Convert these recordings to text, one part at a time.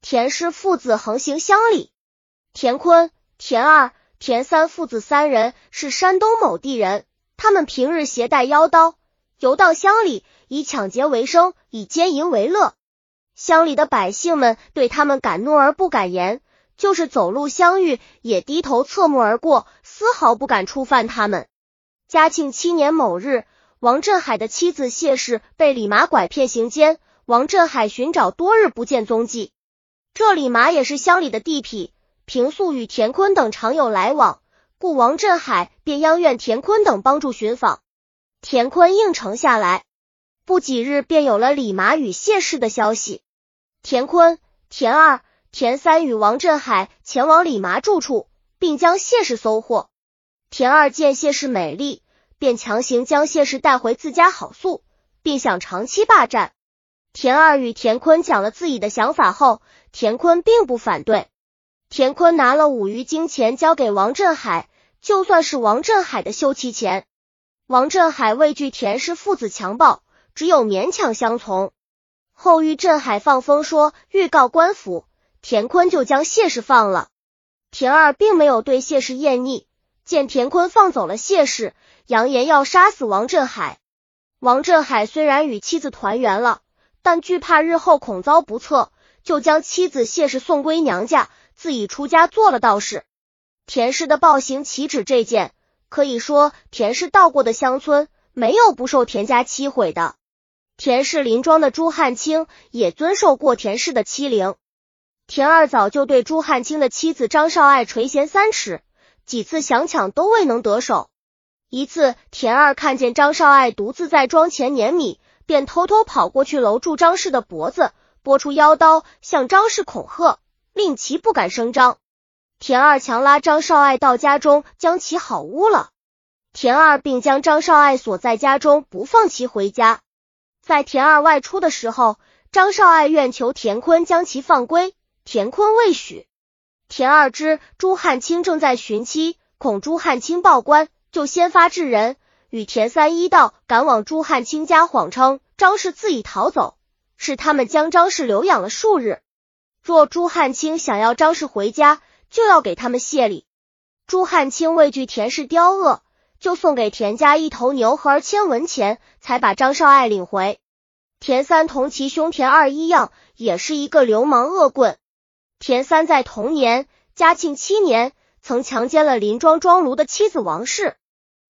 田氏父子横行乡里。田坤、田二、田三父子三人是山东某地人，他们平日携带腰刀，游到乡里，以抢劫为生，以奸淫为乐。乡里的百姓们对他们敢怒而不敢言，就是走路相遇也低头侧目而过，丝毫不敢触犯他们。嘉庆七年某日，王振海的妻子谢氏被李麻拐骗行奸，王振海寻找多日不见踪迹。这李麻也是乡里的地痞，平素与田坤等常有来往，故王振海便央愿田坤等帮助寻访。田坤应承下来，不几日便有了李麻与谢氏的消息。田坤、田二、田三与王振海前往李麻住处，并将谢氏搜获。田二见谢氏美丽，便强行将谢氏带回自家好宿，并想长期霸占。田二与田坤讲了自己的想法后，田坤并不反对。田坤拿了五余金钱交给王振海，就算是王振海的休妻钱。王振海畏惧田氏父子强暴，只有勉强相从。后遇镇海放风说预告官府，田坤就将谢氏放了。田二并没有对谢氏厌腻，见田坤放走了谢氏，扬言要杀死王振海。王振海虽然与妻子团圆了，但惧怕日后恐遭不测，就将妻子谢氏送归娘家，自己出家做了道士。田氏的暴行岂止这件？可以说，田氏到过的乡村，没有不受田家欺毁的。田氏林庄的朱汉清也遵受过田氏的欺凌。田二早就对朱汉清的妻子张少爱垂涎三尺，几次想抢都未能得手。一次，田二看见张少爱独自在庄前碾米，便偷偷跑过去搂住张氏的脖子，拨出腰刀向张氏恐吓，令其不敢声张。田二强拉张少爱到家中，将其好污了。田二并将张少爱锁在家中，不放其回家。在田二外出的时候，张少爱愿求田坤将其放归，田坤未许。田二知朱汉清正在寻妻，恐朱汉清报官，就先发制人，与田三一道赶往朱汉清家，谎称张氏自己逃走，是他们将张氏留养了数日。若朱汉清想要张氏回家，就要给他们谢礼。朱汉清畏惧田氏刁恶。就送给田家一头牛和千文钱，才把张少爱领回。田三同其兄田二一样，也是一个流氓恶棍。田三在同年嘉庆七年，曾强奸了林庄庄奴的妻子王氏。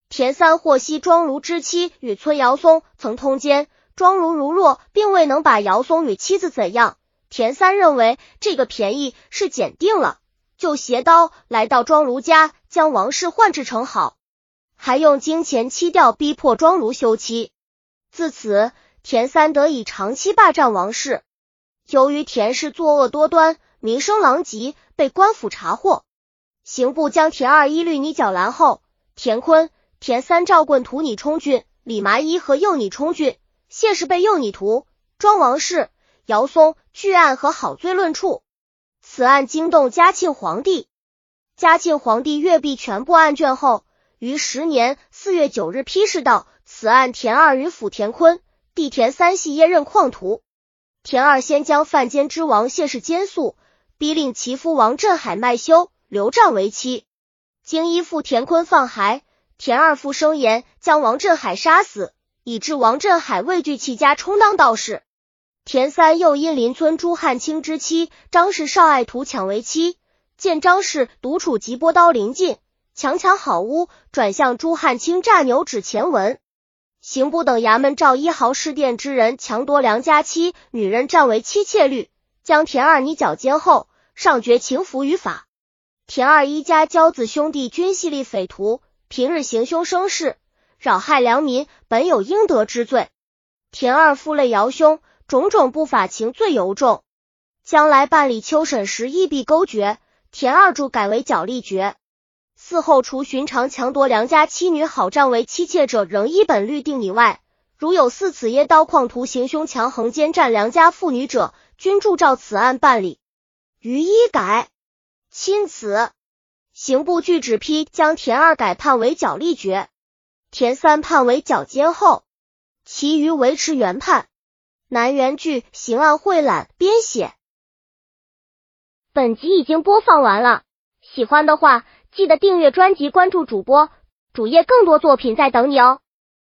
田三获悉庄奴之妻与村姚松曾通奸，庄奴如若并未能把姚松与妻子怎样，田三认为这个便宜是捡定了，就携刀来到庄奴家，将王氏换制成好。还用金钱欺调，逼迫庄奴休妻。自此，田三得以长期霸占王氏。由于田氏作恶多端，名声狼藉，被官府查获。刑部将田二一律拟绞拦后，田坤、田三照棍屠拟充军，李麻衣和诱拟充军，谢氏被诱拟屠，庄王氏、姚松据案和好罪论处。此案惊动嘉庆皇帝。嘉庆皇帝阅毕全部案卷后。于十年四月九日批示道：“此案田二与辅田坤、弟田三系耶任矿徒。田二先将犯奸之王谢氏奸诉，逼令其夫王振海卖休，刘湛为妻。经依附田坤放孩，田二父声言将王振海杀死，以致王振海畏惧其家充当道士。田三又因邻村朱汉清之妻张氏少爱图抢为妻，见张氏独处即拨刀临近。”强抢好屋，转向朱汉清诈牛指前文。刑部等衙门照一毫事店之人强夺良家妻，女人占为妻妾律，将田二拟绞监后，上绝情服于法。田二一家骄子兄弟均系立匪徒，平日行凶生事，扰害良民，本有应得之罪。田二父累姚兄，种种不法情罪尤重，将来办理秋审时亦必勾决。田二柱改为绞立决。嗣后，除寻常强夺良家妻女好占为妻妾者，仍依本律定以外，如有似此耶刀矿徒行凶强横奸占良家妇女者，均铸照此案办理。于一改，钦此。刑部据旨批将田二改判为绞立决，田三判为绞监后，其余维持原判。南园剧刑案汇览编写。本集已经播放完了，喜欢的话记得订阅专辑，关注主播主页，更多作品在等你哦。